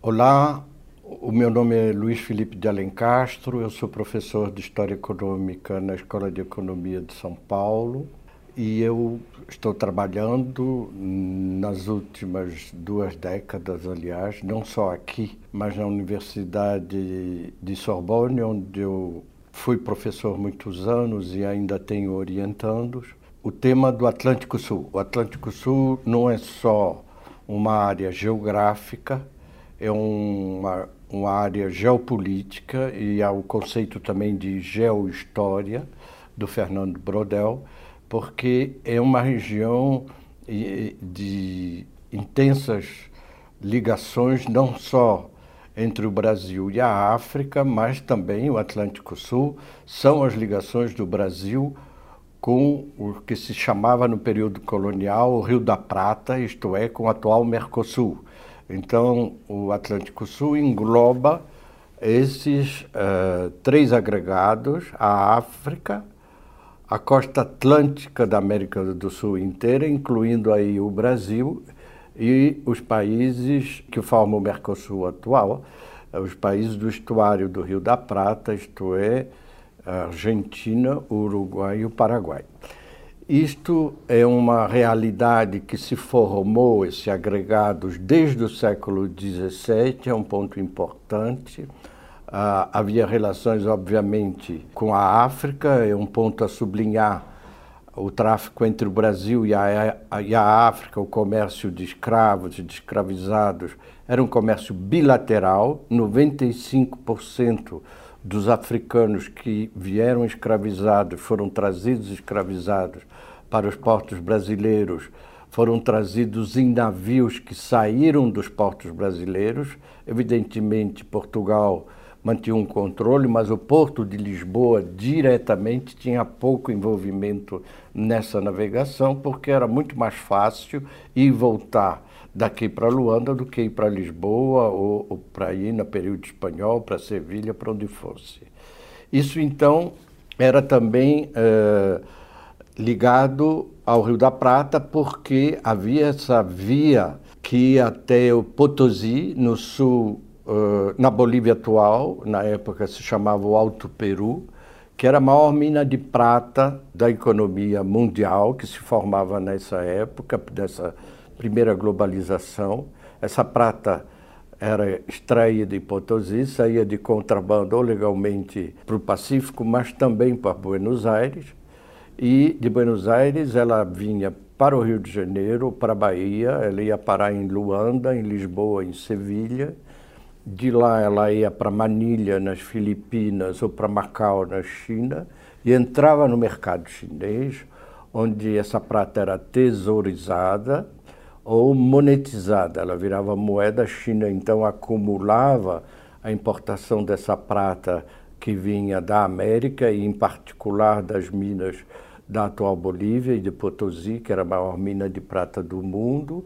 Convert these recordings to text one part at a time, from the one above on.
Olá, o meu nome é Luiz Felipe de Alencastro, eu sou professor de História Econômica na Escola de Economia de São Paulo e eu estou trabalhando nas últimas duas décadas, aliás, não só aqui, mas na Universidade de Sorbonne, onde eu fui professor muitos anos e ainda tenho orientandos, o tema do Atlântico Sul. O Atlântico Sul não é só uma área geográfica, é uma, uma área geopolítica e há o conceito também de geohistória do Fernando Brodel, porque é uma região de intensas ligações não só entre o Brasil e a África, mas também o Atlântico Sul, são as ligações do Brasil com o que se chamava no período colonial o Rio da Prata, isto é, com o atual Mercosul. Então, o Atlântico Sul engloba esses uh, três agregados: a África, a costa atlântica da América do Sul inteira, incluindo aí o Brasil e os países que formam o Mercosul atual, os países do estuário do Rio da Prata, isto é, Argentina, Uruguai e o Paraguai. Isto é uma realidade que se formou, esse agregados, desde o século XVII, é um ponto importante. Ah, havia relações, obviamente, com a África, é um ponto a sublinhar o tráfico entre o Brasil e a, e a África, o comércio de escravos e de escravizados, era um comércio bilateral. 95% dos africanos que vieram escravizados, foram trazidos escravizados para os portos brasileiros, foram trazidos em navios que saíram dos portos brasileiros. Evidentemente, Portugal mantinha um controle, mas o porto de Lisboa diretamente tinha pouco envolvimento nessa navegação, porque era muito mais fácil ir e voltar daqui para Luanda do que ir para Lisboa ou, ou para ir no período espanhol, para Sevilha, para onde fosse. Isso então era também eh, ligado ao Rio da Prata, porque havia essa via que ia até o Potosí, no sul, uh, na Bolívia atual, na época se chamava o Alto Peru, que era a maior mina de prata da economia mundial que se formava nessa época, dessa primeira globalização. Essa prata era extraída em Potosí, saía de contrabando ou legalmente para o Pacífico, mas também para Buenos Aires. E de Buenos Aires ela vinha para o Rio de Janeiro, para a Bahia, ela ia parar em Luanda, em Lisboa, em Sevilha. De lá ela ia para Manilha, nas Filipinas, ou para Macau, na China, e entrava no mercado chinês, onde essa prata era tesourizada ou monetizada. Ela virava moeda a China, então acumulava a importação dessa prata que vinha da América e, em particular, das minas da atual Bolívia e de Potosí, que era a maior mina de prata do mundo.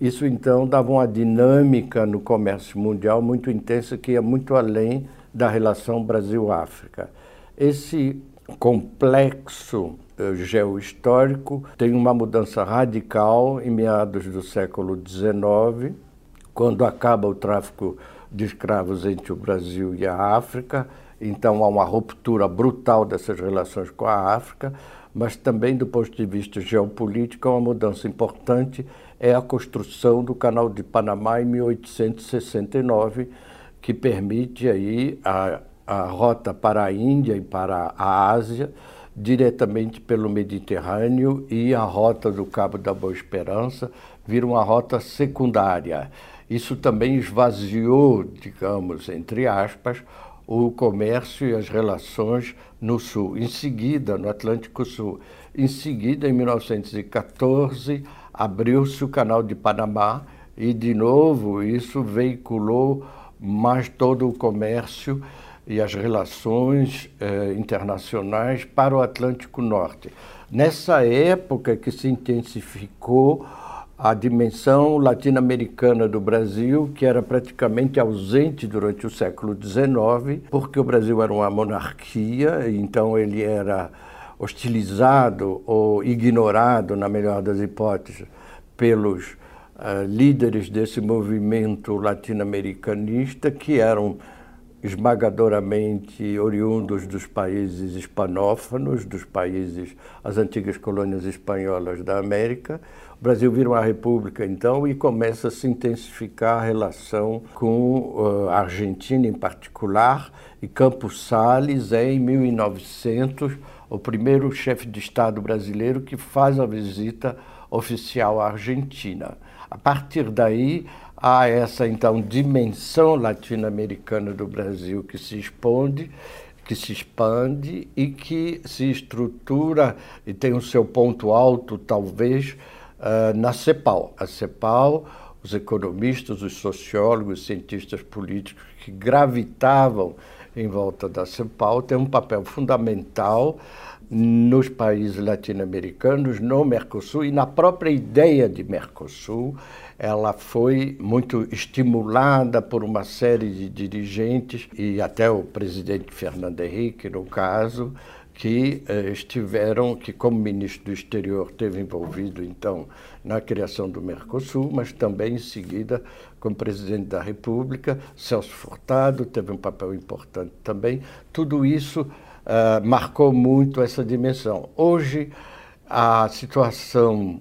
Isso então dava uma dinâmica no comércio mundial muito intensa que ia muito além da relação Brasil-África. Esse complexo uh, geohistórico tem uma mudança radical em meados do século XIX, quando acaba o tráfico de escravos entre o Brasil e a África. Então há uma ruptura brutal dessas relações com a África mas também do ponto de vista geopolítico, uma mudança importante é a construção do Canal de Panamá em 1869, que permite aí a, a rota para a Índia e para a Ásia, diretamente pelo Mediterrâneo, e a rota do Cabo da Boa Esperança vira uma rota secundária. Isso também esvaziou, digamos, entre aspas, o comércio e as relações no Sul. Em seguida, no Atlântico Sul. Em seguida, em 1914, abriu-se o Canal de Panamá e, de novo, isso veiculou mais todo o comércio e as relações eh, internacionais para o Atlântico Norte. Nessa época que se intensificou a dimensão latino-americana do Brasil, que era praticamente ausente durante o século XIX, porque o Brasil era uma monarquia, então ele era hostilizado ou ignorado, na melhor das hipóteses, pelos uh, líderes desse movimento latino-americanista, que eram esmagadoramente oriundos dos países hispanófonos, dos países, as antigas colônias espanholas da América. O Brasil vira uma república, então, e começa a se intensificar a relação com uh, a Argentina em particular, e Campos Salles é, em 1900, o primeiro chefe de Estado brasileiro que faz a visita oficial à Argentina. A partir daí, há essa então dimensão latino-americana do Brasil que se expande, que se expande e que se estrutura e tem o seu ponto alto, talvez, uh, na CEPAL. A CEPAL, os economistas, os sociólogos, os cientistas políticos que gravitavam em volta da CEPAL têm um papel fundamental nos países latino-americanos, no Mercosul e na própria ideia de Mercosul. Ela foi muito estimulada por uma série de dirigentes e até o presidente Fernando Henrique, no caso, que eh, estiveram, que como ministro do exterior teve envolvido então na criação do Mercosul, mas também em seguida como presidente da República, Celso Furtado teve um papel importante também. Tudo isso uh, marcou muito essa dimensão. Hoje, a situação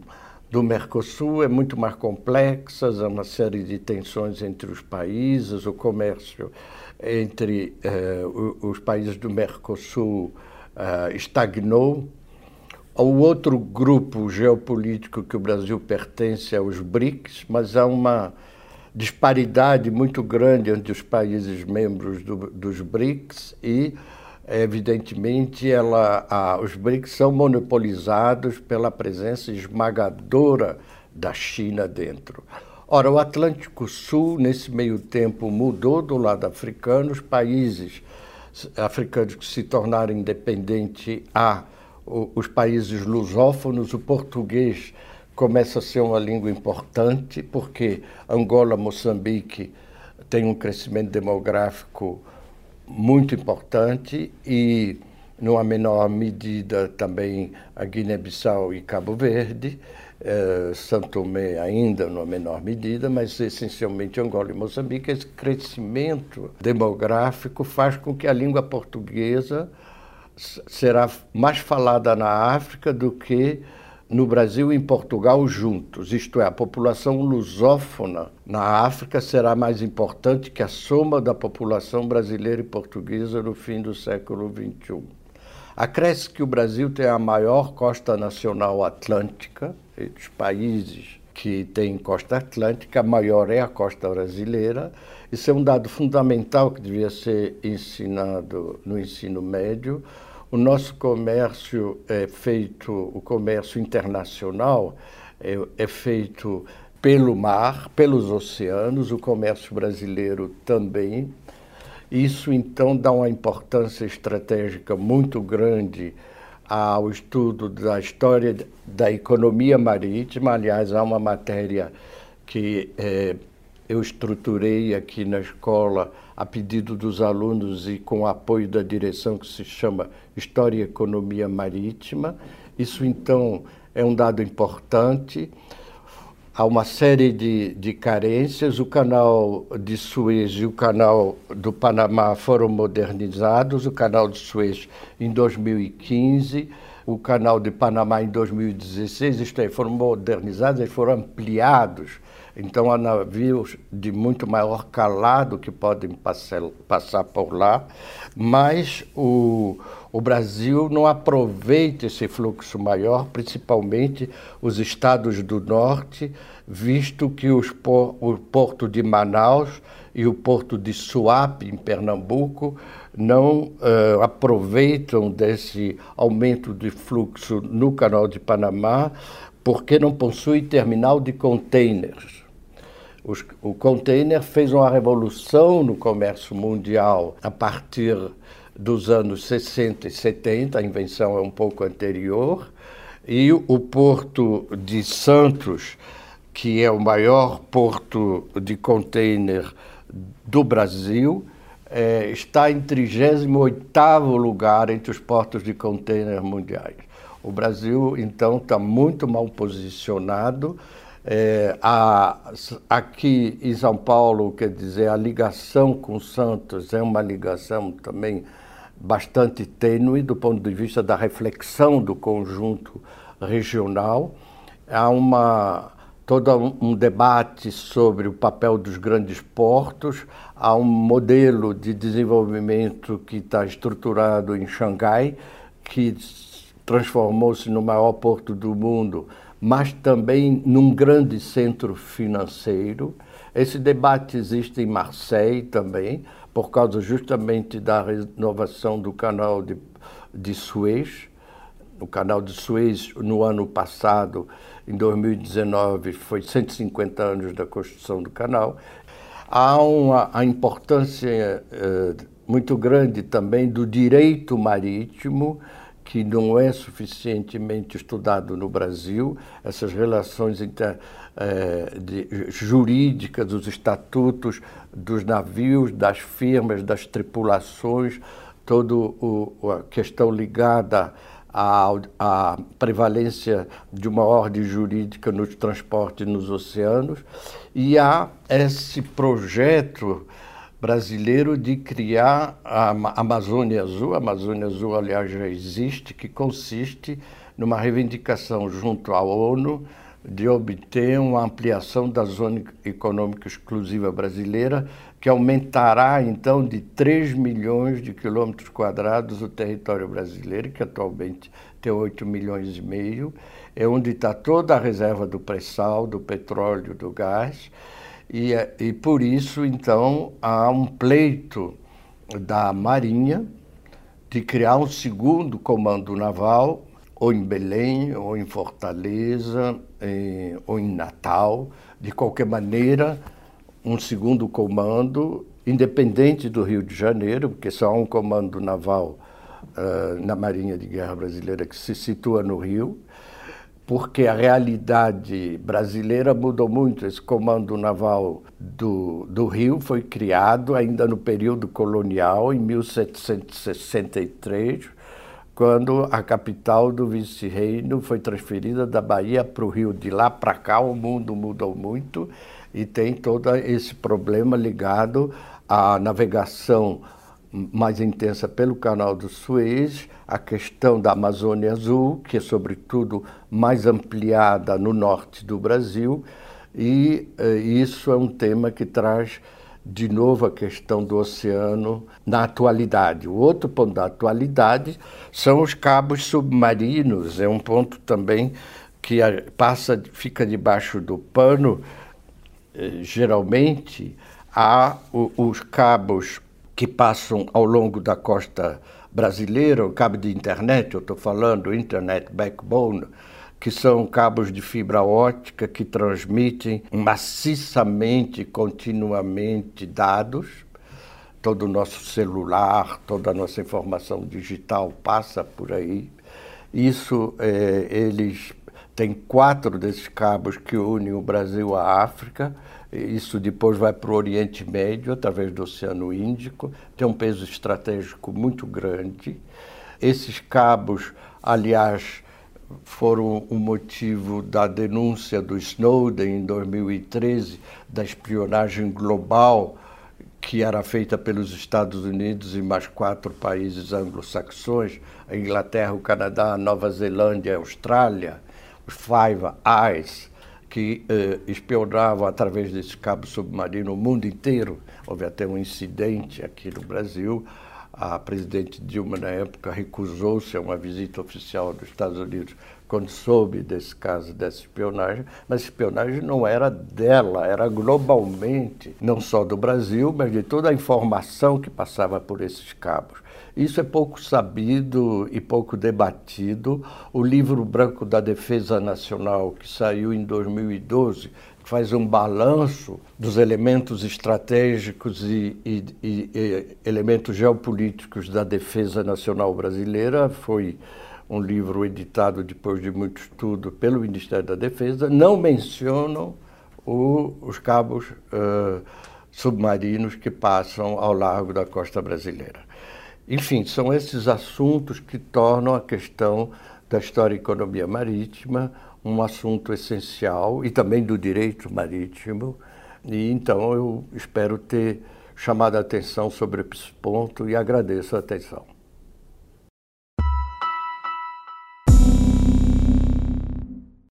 do Mercosul é muito mais complexa, há uma série de tensões entre os países, o comércio entre uh, os países do Mercosul uh, estagnou. O outro grupo geopolítico que o Brasil pertence é os BRICS, mas há uma disparidade muito grande entre os países membros do, dos BRICS e evidentemente, ela, a, os BRICS são monopolizados pela presença esmagadora da China dentro. Ora, o Atlântico Sul, nesse meio tempo, mudou do lado africano, os países africanos que se tornaram independentes, há os países lusófonos, o português começa a ser uma língua importante, porque Angola, Moçambique tem um crescimento demográfico muito importante e, numa menor medida, também a Guiné-Bissau e Cabo Verde, eh, Santo Tomé ainda numa menor medida, mas essencialmente Angola e Moçambique. Esse crescimento demográfico faz com que a língua portuguesa será mais falada na África do que no Brasil e em Portugal juntos, isto é, a população lusófona na África será mais importante que a soma da população brasileira e portuguesa no fim do século XXI. Acresce que o Brasil tem a maior costa nacional atlântica, dos países que têm costa atlântica, a maior é a costa brasileira. Isso é um dado fundamental que devia ser ensinado no ensino médio o nosso comércio é feito, o comércio internacional é, é feito pelo mar, pelos oceanos, o comércio brasileiro também. Isso então dá uma importância estratégica muito grande ao estudo da história da economia marítima. Aliás, há uma matéria que é, eu estruturei aqui na escola a pedido dos alunos e com apoio da direção que se chama História e Economia Marítima. Isso, então, é um dado importante. Há uma série de, de carências. O canal de Suez e o canal do Panamá foram modernizados. O canal de Suez em 2015 o canal de Panamá em 2016, isto é, foram modernizados, foram ampliados. Então, há navios de muito maior calado que podem passar, passar por lá, mas o, o Brasil não aproveita esse fluxo maior, principalmente os estados do norte, visto que os, o porto de Manaus e o porto de Suape, em Pernambuco, não uh, aproveitam desse aumento de fluxo no Canal de Panamá, porque não possui terminal de containers. Os, o container fez uma revolução no comércio mundial a partir dos anos 60 e 70, a invenção é um pouco anterior, e o porto de Santos, que é o maior porto de container do Brasil, é, está em 38º lugar entre os portos de contêiner mundiais. O Brasil, então, está muito mal posicionado. É, a, aqui em São Paulo, quer dizer, a ligação com Santos é uma ligação também bastante tênue do ponto de vista da reflexão do conjunto regional. Há uma todo um debate sobre o papel dos grandes portos, há um modelo de desenvolvimento que está estruturado em Xangai, que transformou-se no maior porto do mundo, mas também num grande centro financeiro. Esse debate existe em Marseille também, por causa justamente da renovação do canal de, de Suez. O canal de Suez, no ano passado, em 2019 foi 150 anos da construção do canal. Há uma, a importância eh, muito grande também do direito marítimo, que não é suficientemente estudado no Brasil, essas relações inter, eh, de, jurídicas, dos estatutos dos navios, das firmas, das tripulações, toda a questão ligada a, a prevalência de uma ordem jurídica nos transportes nos oceanos e há esse projeto brasileiro de criar a Amazônia Azul. A Amazônia Azul, aliás, já existe, que consiste numa reivindicação junto à ONU de obter uma ampliação da zona econômica exclusiva brasileira, que aumentará então de 3 milhões de quilômetros quadrados o território brasileiro, que atualmente tem 8 milhões e meio, é onde está toda a reserva do pré-sal, do petróleo, do gás, e, e por isso então há um pleito da Marinha de criar um segundo comando naval ou em Belém, ou em Fortaleza, em, ou em Natal, de qualquer maneira, um segundo comando, independente do Rio de Janeiro, porque só há um comando naval uh, na Marinha de Guerra Brasileira que se situa no Rio, porque a realidade brasileira mudou muito. Esse comando naval do, do Rio foi criado ainda no período colonial, em 1763, quando a capital do vice-reino foi transferida da Bahia para o Rio. De lá para cá, o mundo mudou muito e tem todo esse problema ligado à navegação mais intensa pelo canal do Suez, a questão da Amazônia Azul, que é sobretudo mais ampliada no norte do Brasil, e eh, isso é um tema que traz de novo a questão do oceano na atualidade. O outro ponto da atualidade são os cabos submarinos, é um ponto também que passa, fica debaixo do pano. Geralmente, há os cabos que passam ao longo da costa brasileira, o cabo de internet, eu estou falando, Internet Backbone, que são cabos de fibra ótica que transmitem maciçamente, continuamente dados. Todo o nosso celular, toda a nossa informação digital passa por aí. Isso, é, eles têm quatro desses cabos que unem o Brasil à África. Isso depois vai para o Oriente Médio, através do Oceano Índico. Tem um peso estratégico muito grande. Esses cabos, aliás, foram o motivo da denúncia do Snowden em 2013 da espionagem global que era feita pelos Estados Unidos e mais quatro países anglo-saxões, a Inglaterra, o Canadá, a Nova Zelândia a Austrália, Five Eyes, que eh, espionavam através desse cabo submarino o mundo inteiro. Houve até um incidente aqui no Brasil, a presidente Dilma, na época, recusou-se a uma visita oficial dos Estados Unidos quando soube desse caso dessa espionagem, mas espionagem não era dela, era globalmente, não só do Brasil, mas de toda a informação que passava por esses cabos. Isso é pouco sabido e pouco debatido. O livro branco da Defesa Nacional, que saiu em 2012, faz um balanço dos elementos estratégicos e, e, e, e, elementos geopolíticos da defesa nacional brasileira. Foi um livro editado depois de muito estudo pelo Ministério da Defesa. Não mencionam o, os cabos uh, submarinos que passam ao largo da costa brasileira. Enfim, são esses assuntos que tornam a questão da história e economia marítima um assunto essencial e também do direito marítimo. E então eu espero ter chamado a atenção sobre esse ponto e agradeço a atenção.